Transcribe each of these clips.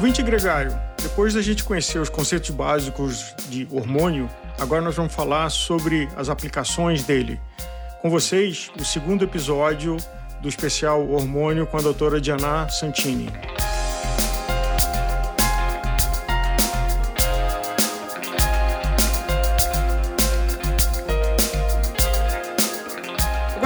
Ouvinte gregário, depois da gente conhecer os conceitos básicos de hormônio, agora nós vamos falar sobre as aplicações dele. Com vocês, o segundo episódio do especial Hormônio com a doutora Diana Santini.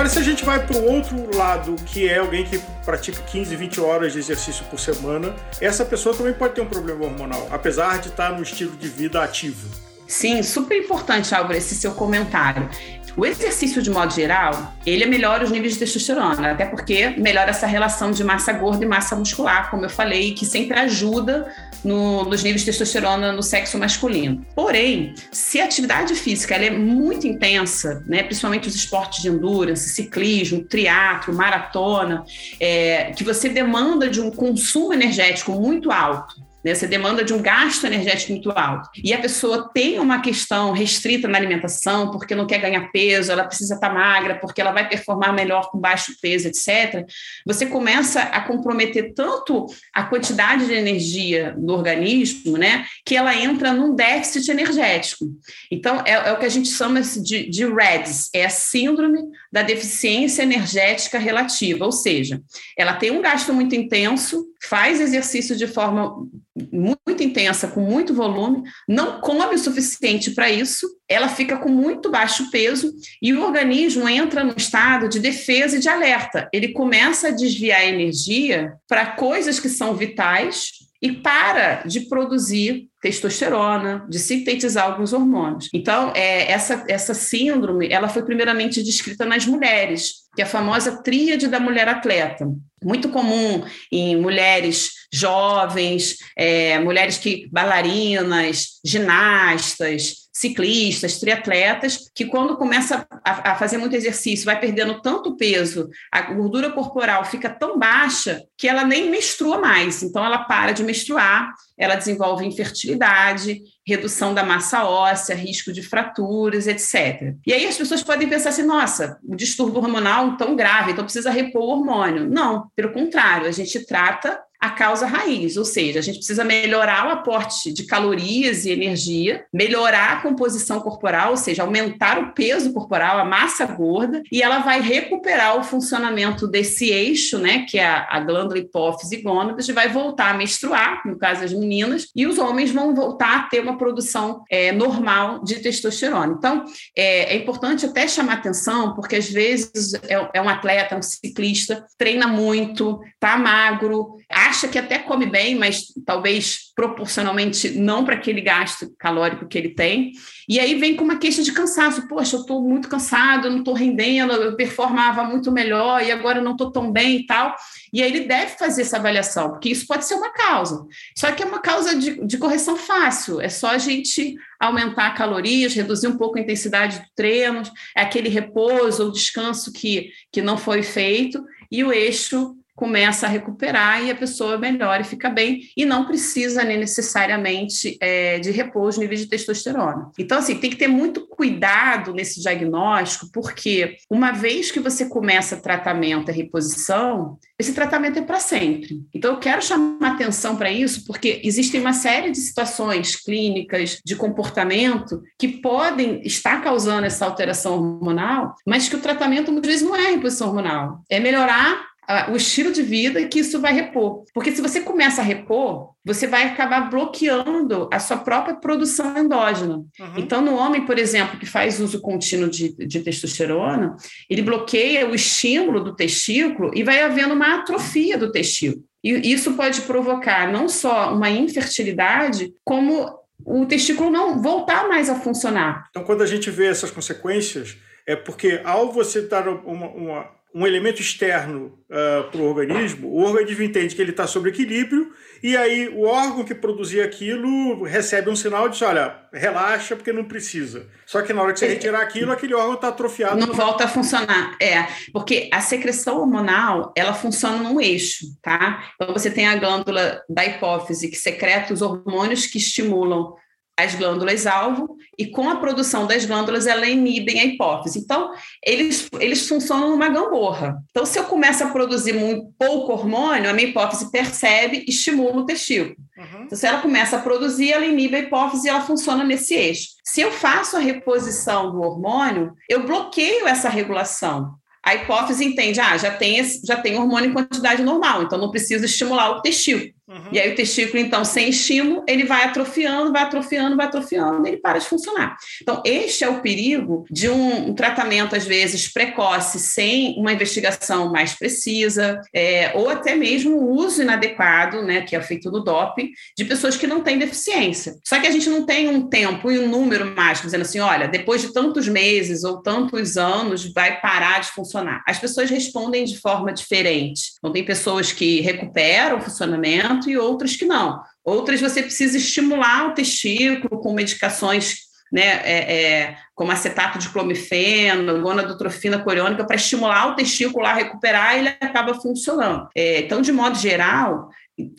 Agora, se a gente vai para o outro lado, que é alguém que pratica 15, 20 horas de exercício por semana, essa pessoa também pode ter um problema hormonal, apesar de estar no estilo de vida ativo. Sim, super importante, Álvaro, esse seu comentário. O exercício, de modo geral, ele melhora os níveis de testosterona, até porque melhora essa relação de massa gorda e massa muscular, como eu falei, que sempre ajuda no, nos níveis de testosterona no sexo masculino. Porém, se a atividade física é muito intensa, né, principalmente os esportes de endurance, ciclismo, triatlo, maratona, é, que você demanda de um consumo energético muito alto, né? Você demanda de um gasto energético muito alto. E a pessoa tem uma questão restrita na alimentação, porque não quer ganhar peso, ela precisa estar magra, porque ela vai performar melhor com baixo peso, etc. Você começa a comprometer tanto a quantidade de energia do organismo, né, que ela entra num déficit energético. Então, é, é o que a gente chama de, de REDS, é a síndrome da deficiência energética relativa, ou seja, ela tem um gasto muito intenso, faz exercício de forma muito intensa, com muito volume, não come o suficiente para isso, ela fica com muito baixo peso e o organismo entra no estado de defesa e de alerta. Ele começa a desviar energia para coisas que são vitais e para de produzir testosterona, de sintetizar alguns hormônios. Então, é, essa, essa síndrome, ela foi primeiramente descrita nas mulheres, que é a famosa tríade da mulher atleta. Muito comum em mulheres jovens, é, mulheres que bailarinas, ginastas, ciclistas, triatletas, que quando começa a, a, fazer muito exercício, vai perdendo tanto peso, a gordura corporal fica tão baixa que ela nem menstrua mais. Então, ela para de menstruar, ela desenvolve infertilidade, redução da massa óssea, risco de fraturas, etc. E aí as pessoas podem pensar assim: nossa, o distúrbio hormonal tão grave, então precisa repor o hormônio. Não, pelo contrário, a gente trata a causa raiz, ou seja, a gente precisa melhorar o aporte de calorias e energia, melhorar a composição corporal, ou seja, aumentar o peso corporal, a massa gorda, e ela vai recuperar o funcionamento desse eixo, né, que é a, glândula hipófise e gônadas, e vai voltar a menstruar, no caso das meninas, e os homens vão voltar a ter uma produção é, normal de testosterona. Então, é, é, importante até chamar atenção, porque às vezes é, é um atleta, um ciclista, treina muito, tá magro, acha acha que até come bem, mas talvez proporcionalmente não para aquele gasto calórico que ele tem. E aí vem com uma queixa de cansaço. Poxa, eu estou muito cansado, não estou rendendo, eu performava muito melhor e agora não estou tão bem e tal. E aí ele deve fazer essa avaliação, porque isso pode ser uma causa. Só que é uma causa de, de correção fácil. É só a gente aumentar calorias, reduzir um pouco a intensidade do treino, é aquele repouso ou descanso que, que não foi feito, e o eixo começa a recuperar e a pessoa melhora e fica bem e não precisa nem necessariamente é, de repor os de testosterona. Então, assim, tem que ter muito cuidado nesse diagnóstico, porque uma vez que você começa tratamento e reposição, esse tratamento é para sempre. Então, eu quero chamar atenção para isso, porque existem uma série de situações clínicas de comportamento que podem estar causando essa alteração hormonal, mas que o tratamento muitas vezes não é reposição hormonal, é melhorar o estilo de vida que isso vai repor. Porque se você começa a repor, você vai acabar bloqueando a sua própria produção endógena. Uhum. Então, no homem, por exemplo, que faz uso contínuo de, de, testosterona, ele bloqueia o estímulo do testículo e vai havendo uma atrofia do testículo. E isso pode provocar não só uma infertilidade, como o testículo não voltar mais a funcionar. Então, quando a gente vê essas consequências, é porque ao você dar uma, uma um elemento externo uh, ah, para o organismo, o organismo entende que ele está sob equilíbrio, e aí o órgão que produzia aquilo recebe um sinal de olha, relaxa porque não precisa. Só que na hora que você retirar aquilo, aquele órgão está atrofiado. Não volta a funcionar. É, porque a secreção hormonal, ela funciona num eixo, tá? Então você tem a glândula da hipófise que secreta os hormônios que estimulam as glândulas-alvo e com a produção das glândulas ela inibem a hipófise. Então, eles, eles funcionam numa gangorra. Então, se eu começo a produzir muito pouco hormônio, a minha hipófise percebe e estimula o testículo. Uhum. Então, se ela começa a produzir, ela inibe a hipófise e ela funciona nesse eixo. Se eu faço a reposição do hormônio, eu bloqueio essa regulação a hipófise entende, ah, já tem, já tem hormônio em quantidade normal, então não preciso estimular o testículo. Uhum. E aí o testículo, então, sem estímulo, ele vai atrofiando, vai atrofiando, vai atrofiando, e ele para de funcionar. Então, este é o perigo de um, um tratamento, às vezes, precoce, sem uma investigação mais precisa, é, ou até mesmo o uso inadequado, né, que é feito no DOP, de pessoas que não têm deficiência. Só que a gente não tem um tempo e um número mágico dizendo assim, olha, depois de tantos meses ou tantos anos vai parar de funcionar. As pessoas respondem de forma diferente. Então, tem pessoas que recuperam o funcionamento, e outras que não. Outras você precisa estimular o testículo com medicações né, é, é, como acetato de clomifeno, gonadotrofina coriônica, para estimular o testículo a recuperar e ele acaba funcionando. É, então, de modo geral,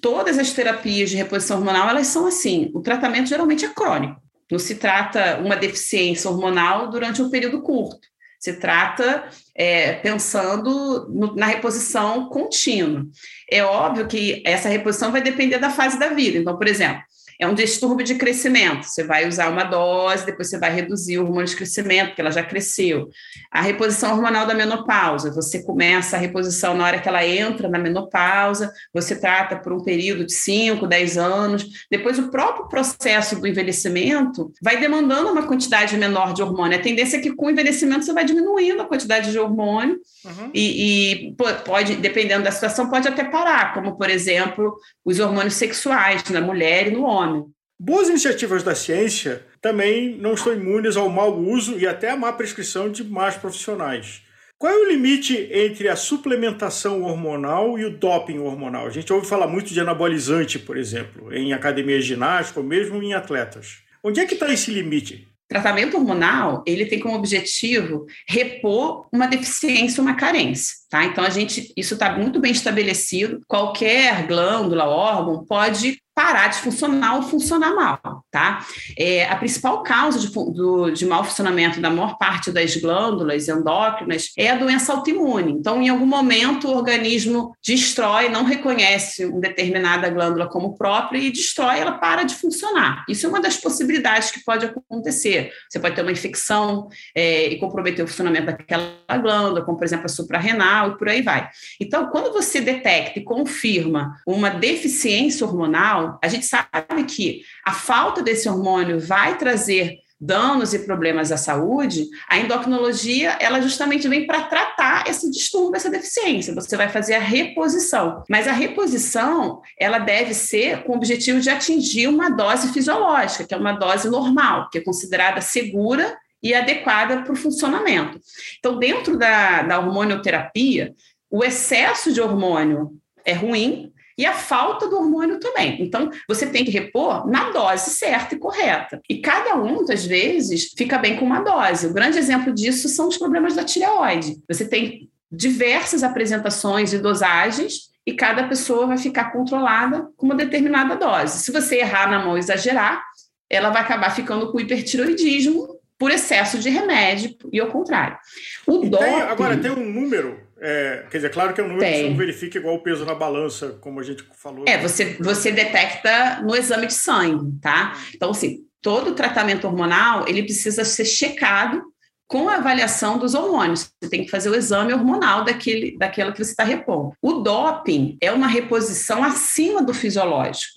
todas as terapias de reposição hormonal, elas são assim, o tratamento geralmente é crônico. Não se trata uma deficiência hormonal durante um período curto. Se trata é, pensando no, na reposição contínua. É óbvio que essa reposição vai depender da fase da vida. Então, por exemplo, é um distúrbio de crescimento. Você vai usar uma dose, depois você vai reduzir o hormônio de crescimento, porque ela já cresceu. A reposição hormonal da menopausa, você começa a reposição na hora que ela entra na menopausa, você trata por um período de 5, 10 anos. Depois, o próprio processo do envelhecimento vai demandando uma quantidade menor de hormônio. A tendência é que com o envelhecimento você vai diminuindo a quantidade de hormônio uhum. e, e pode, dependendo da situação, pode até parar, como, por exemplo, os hormônios sexuais na mulher e no homem nome. Boas iniciativas da ciência também não estão imunes ao mau uso e até à má prescrição de más profissionais. Qual é o limite entre a suplementação hormonal e o doping hormonal? A gente ouve falar muito de anabolizante, por exemplo, em academia ginástica ou mesmo em atletas. Onde é que está esse limite? Tratamento hormonal, ele tem como objetivo repor uma deficiência, uma carência, tá? Então a gente, isso está muito bem estabelecido. Qualquer glândula, órgão pode parar de funcionar ou funcionar mal, tá? É, a principal causa de, do, de mau funcionamento da maior parte das glândulas endócrinas é a doença autoimune. Então, em algum momento, o organismo destrói, não reconhece uma determinada glândula como própria e destrói, ela para de funcionar. Isso é uma das possibilidades que pode acontecer. Você pode ter uma infecção é, e comprometer o funcionamento daquela glândula, como, por exemplo, a suprarrenal e por aí vai. Então, quando você detecta e confirma uma deficiência hormonal, a gente sabe que a falta desse hormônio vai trazer danos e problemas à saúde, a endocrinologia, ela justamente vem para tratar esse distúrbio, essa deficiência. Você vai fazer a reposição. Mas a reposição, ela deve ser com o objetivo de atingir uma dose fisiológica, que é uma dose normal, que é considerada segura e adequada para o funcionamento. Então, dentro da, da hormonioterapia, o excesso de hormônio é ruim, e a falta do hormônio também. Então, você tem que repor na dose certa e correta. E cada um, às vezes, fica bem com uma dose. O grande exemplo disso são os problemas da tireoide. Você tem diversas apresentações e dosagens e cada pessoa vai ficar controlada com uma determinada dose. Se você errar na mão e exagerar, ela vai acabar ficando com hipertiroidismo por excesso de remédio e ao contrário. O doping... Tem, agora, tem um número é, quer dizer, claro que é um número Tem. que você não verifica igual o peso na balança, como a gente falou. É, você, você detecta no exame de sangue, tá? Então, assim, todo tratamento hormonal, ele precisa ser checado com a avaliação dos hormônios. Você tem que fazer o exame hormonal daquele, daquela que você está repondo. O doping é uma reposição acima do fisiológico.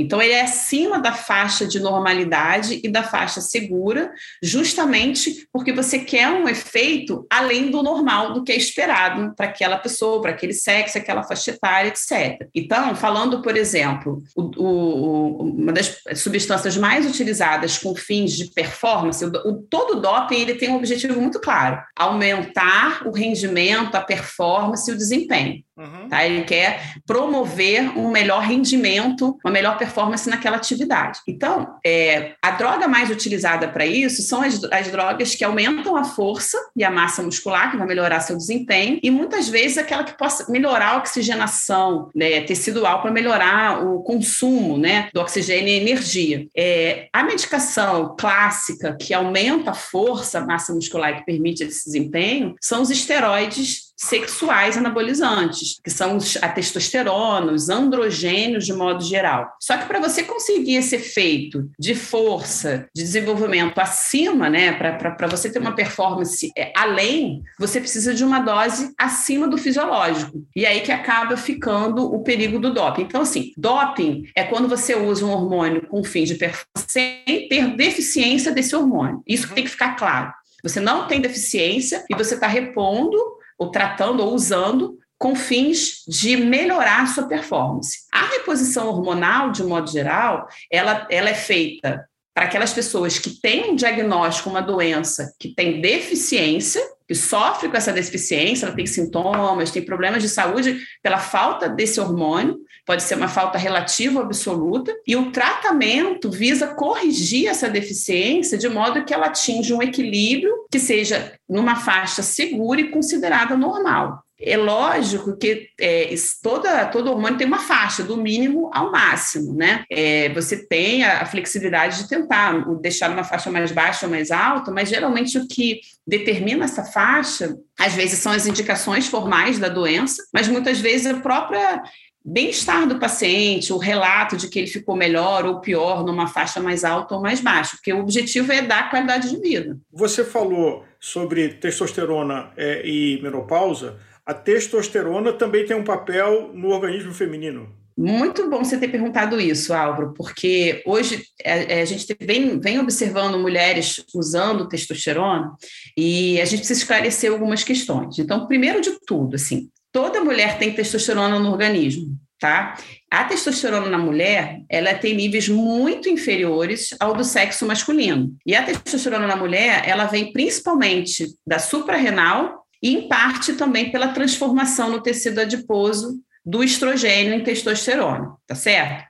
Então, ele é acima da faixa de normalidade e da faixa segura, justamente porque você quer um efeito além do normal, do que é esperado para aquela pessoa, para aquele sexo, aquela faixa etária, etc. Então, falando, por exemplo, o, o, uma das substâncias mais utilizadas com fins de performance, o, todo doping ele tem um objetivo muito claro: aumentar o rendimento, a performance e o desempenho. Uhum. Tá? Ele quer promover um melhor rendimento, uma melhor performance naquela atividade. Então, é, a droga mais utilizada para isso são as, as drogas que aumentam a força e a massa muscular, que vai melhorar seu desempenho, e muitas vezes aquela que possa melhorar a oxigenação né, tecidual para melhorar o consumo né, do oxigênio e energia. É, a medicação clássica que aumenta a força, a massa muscular e que permite esse desempenho são os esteroides sexuais anabolizantes, que são a testosterona, os androgênios de modo geral. Só que para você conseguir esse efeito de força, de desenvolvimento acima, né, para você ter uma performance é, além, você precisa de uma dose acima do fisiológico. E aí que acaba ficando o perigo do doping. Então, assim, doping é quando você usa um hormônio com fins de performance sem ter deficiência desse hormônio. Isso tem que ficar claro. Você não tem deficiência e você está repondo ou tratando ou usando com fins de melhorar a sua performance. A reposição hormonal, de modo geral, ela, ela é feita para aquelas pessoas que têm um diagnóstico, uma doença que tem deficiência, que sofre com essa deficiência, ela tem sintomas, tem problemas de saúde pela falta desse hormônio, pode ser uma falta relativa ou absoluta, e o tratamento visa corrigir essa deficiência de modo que ela atinja um equilíbrio que seja numa faixa segura e considerada normal. É lógico que é, toda, todo hormônio tem uma faixa, do mínimo ao máximo, né? É, você tem a, a, flexibilidade de tentar deixar uma faixa mais baixa ou mais alta, mas geralmente o que determina essa faixa, às vezes são as indicações formais da doença, mas muitas vezes a própria bem-estar do paciente, o relato de que ele ficou melhor ou pior numa faixa mais alta ou mais baixa, porque o objetivo é dar qualidade de vida. Você falou sobre testosterona é, e menopausa a testosterona também tem um papel no organismo feminino. Muito bom você ter perguntado isso, Álvaro, porque hoje a, é, é, a gente vem, vem, observando mulheres usando testosterona e a gente precisa esclarecer algumas questões. Então, primeiro de tudo, assim, toda mulher tem testosterona no organismo, tá? A testosterona na mulher, ela tem níveis muito inferiores ao do sexo masculino. E a testosterona na mulher, ela vem principalmente da suprarrenal e em parte também pela transformação no tecido adiposo do estrogênio em testosterona, tá certo?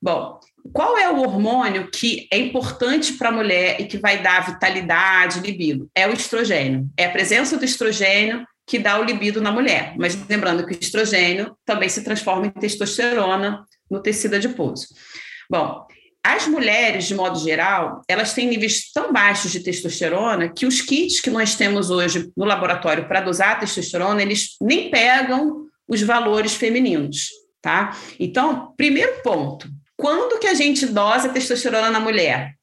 Bom, qual é o hormônio que é importante para a mulher e que vai dar vitalidade, libido? É o estrogênio. É a presença do estrogênio que dá o libido na mulher. Mas lembrando que o estrogênio também se transforma em testosterona no tecido adiposo. Bom, as mulheres, de modo geral, elas têm níveis tão baixos de testosterona que os kits que nós temos hoje no laboratório para dosar testosterona, eles nem pegam os valores femininos, tá? Então, primeiro ponto, quando que a gente dosa testosterona na mulher?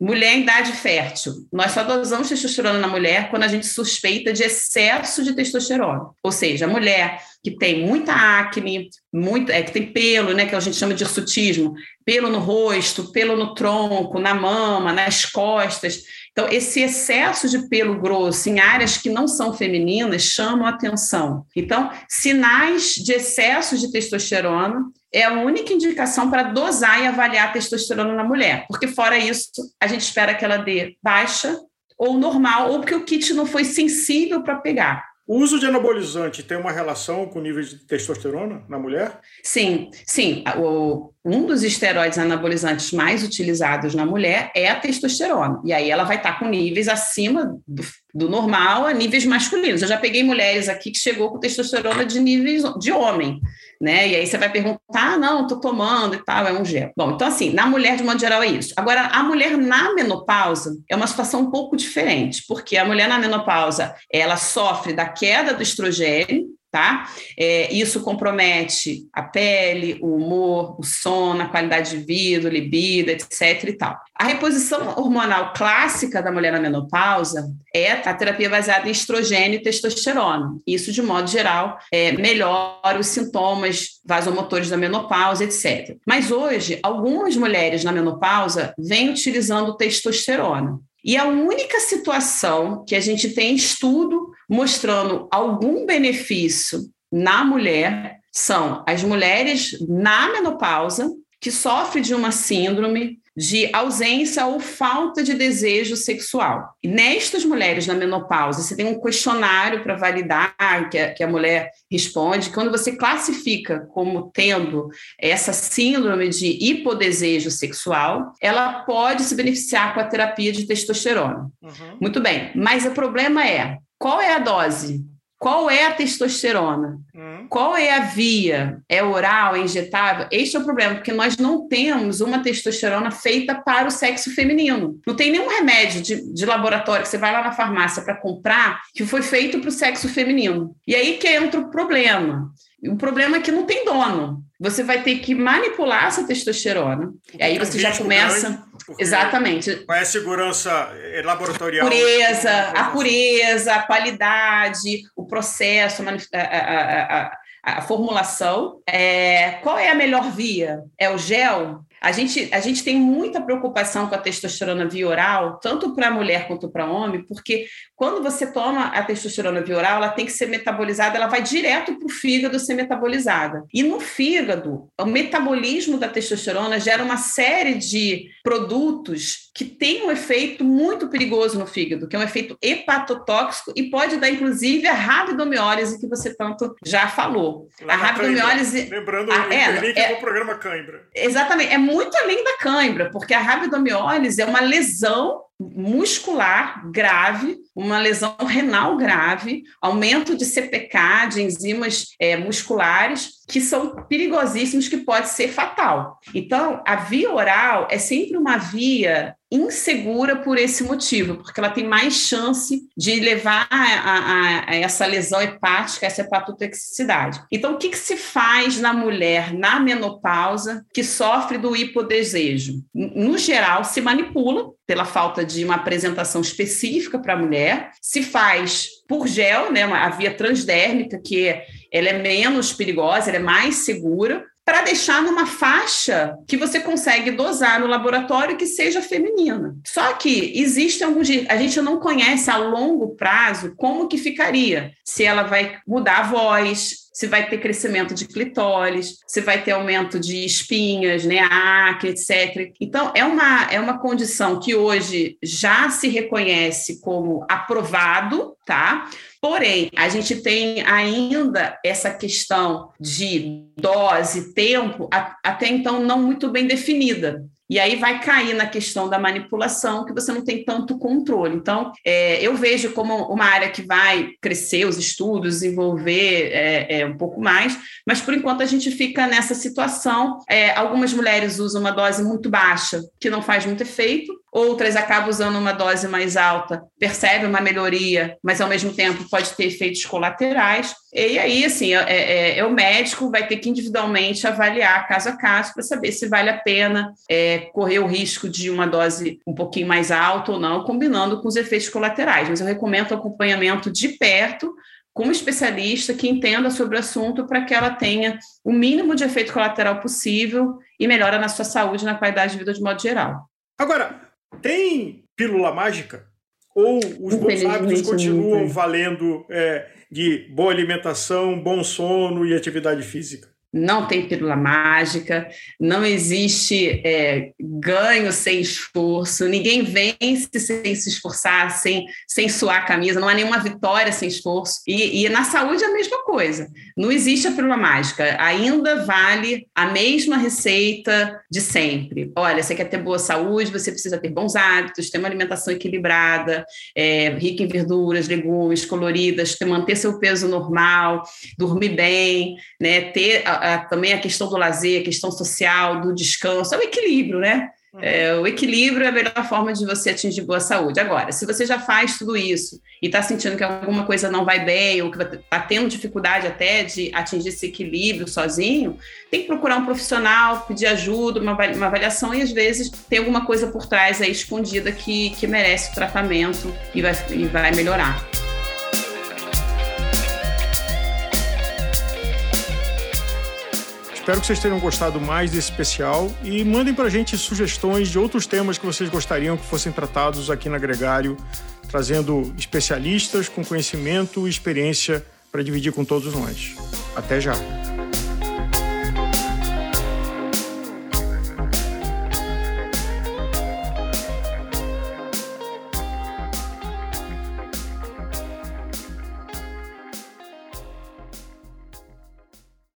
Mulher em idade fértil. Nós só dosamos testosterona na mulher quando a gente suspeita de excesso de testosterona. Ou seja, a mulher que tem muita acne, muito, é, que tem pelo, né, que a gente chama de hirsutismo, pelo no rosto, pelo no tronco, na mama, nas costas. Então, esse excesso de pelo grosso em áreas que não são femininas chamam atenção. Então, sinais de excesso de testosterona é a única indicação para dosar e avaliar a testosterona na mulher, porque fora isso, a gente espera que ela dê baixa ou normal, ou porque o kit não foi sensível para pegar. O uso de anabolizante tem uma relação com o nível de testosterona na mulher? Sim, sim. O, um dos esteroides anabolizantes mais utilizados na mulher é a testosterona. E aí ela vai estar com níveis acima do, do normal a níveis masculinos. Eu já peguei mulheres aqui que chegou com testosterona de níveis de homem né? E aí você vai perguntar, ah, não, tô tomando e tal, é um gel. Bom, então assim, na mulher de modo geral é isso. Agora, a mulher na menopausa é uma situação um pouco diferente, porque a mulher na menopausa, ela sofre da queda do estrogênio, tá? É, isso compromete a pele, o humor, o sono, a qualidade de vida, libido, etc e tal. A reposição hormonal clássica da mulher na menopausa é a terapia baseada em estrogênio e testosterona. Isso, de modo geral, é, melhora os sintomas vasomotores da menopausa, etc. Mas hoje, algumas mulheres na menopausa vêm utilizando testosterona. E a única situação que a gente tem estudo mostrando algum benefício na mulher são as mulheres na menopausa que sofre de uma síndrome de ausência ou falta de desejo sexual. E nestas mulheres na menopausa, você tem um questionário para validar que a, que a mulher responde. Quando você classifica como tendo essa síndrome de hipodesejo sexual, ela pode se beneficiar com a terapia de testosterona. Uhum. Muito bem, mas o problema é qual é a dose? Qual é a testosterona? Hum. Qual é a via? É oral, é injetável? Este é o problema, porque nós não temos uma testosterona feita para o sexo feminino. Não tem nenhum remédio de, de laboratório que você vai lá na farmácia para comprar que foi feito para o sexo feminino. E aí que entra o problema. O problema é que não tem dono. Você vai ter que manipular essa testosterona. E aí você já começa. Grande Exatamente. Qual é a segurança eh, laboratorial? A pureza, a pureza, a qualidade, o processo, a, a, a, a formulação. É, qual é a melhor via? É o gel? A gente, a gente tem muita preocupação com a testosterona via oral, tanto para mulher quanto para homem, porque quando você toma a testosterona via oral, ela tem que ser metabolizada, ela vai direto para o fígado ser metabolizada. E no fígado, o metabolismo da testosterona gera uma série de produtos que têm um efeito muito perigoso no fígado, que é um efeito hepatotóxico e pode dar, inclusive, a rabdomiólise que você tanto já falou. Lá a rabdomiólise. Lembrando a, é, é, é, o programa Cãibra. Exatamente. É muito além da cãibra, porque a rabdomiólise é uma lesão muscular grave, uma lesão renal grave, aumento de CPK, de enzimas é, musculares, que são perigosíssimos, que pode ser fatal. Então, a via oral é sempre uma via insegura por esse motivo, porque ela tem mais chance de levar a, a, a essa lesão hepática, essa hepatotoxicidade. Então, o que, que, se faz na mulher na menopausa que sofre do hipodesejo? No geral, se manipula pela falta de uma apresentação específica para a mulher, se faz por gel, né, a via transdérmica, que ela é menos perigosa, ela é mais segura, para deixar numa faixa que você consegue dosar no laboratório que seja feminina. Só que existem alguns a gente não conhece a longo prazo como que ficaria, se ela vai mudar a voz, se vai ter crescimento de clitóris, se vai ter aumento de espinhas, né, acne, etc. Então, é uma, é uma condição que hoje já se reconhece como aprovado, tá? Porém, a gente tem ainda essa questão de dose, tempo, até então não muito bem definida. E aí vai cair na questão da manipulação, que você não tem tanto controle. Então, é, eu vejo como uma área que vai crescer os estudos, desenvolver é, é, um pouco mais, mas por enquanto a gente fica nessa situação. É, algumas mulheres usam uma dose muito baixa, que não faz muito efeito, outras acabam usando uma dose mais alta, percebe uma melhoria, mas ao mesmo tempo pode ter efeitos colaterais. E aí, assim, é, é, é o médico vai ter que individualmente avaliar caso a caso para saber se vale a pena é, correr o risco de uma dose um pouquinho mais alta ou não, combinando com os efeitos colaterais. Mas eu recomendo acompanhamento de perto com um especialista que entenda sobre o assunto para que ela tenha o mínimo de efeito colateral possível e melhora na sua saúde e na qualidade de vida de modo geral. Agora, tem pílula mágica? Ou os bons hábitos continuam valendo é, de boa alimentação, bom sono e atividade física? Não tem pílula mágica, não existe é, ganho sem esforço, ninguém vence sem se esforçar, sem, sem suar a camisa, não há nenhuma vitória sem esforço. E, e na saúde é a mesma coisa. Não existe a pílula mágica, ainda vale a mesma receita de sempre. Olha, você quer ter boa saúde, você precisa ter bons hábitos, ter uma alimentação equilibrada, é, rica em verduras, legumes, coloridas, ter, manter seu peso normal, dormir bem, né, ter a, também a questão do lazer, a questão social, do descanso, é o equilíbrio, né? Uhum. É, o equilíbrio é a melhor forma de você atingir boa saúde. Agora, se você já faz tudo isso e está sentindo que alguma coisa não vai bem, ou que está tendo dificuldade até de atingir esse equilíbrio sozinho, tem que procurar um profissional, pedir ajuda, uma, uma avaliação, e às vezes tem alguma coisa por trás aí escondida que, que merece o tratamento e vai, e vai melhorar. Espero que vocês tenham gostado mais desse especial e mandem para a gente sugestões de outros temas que vocês gostariam que fossem tratados aqui na Gregário, trazendo especialistas com conhecimento e experiência para dividir com todos nós. Até já!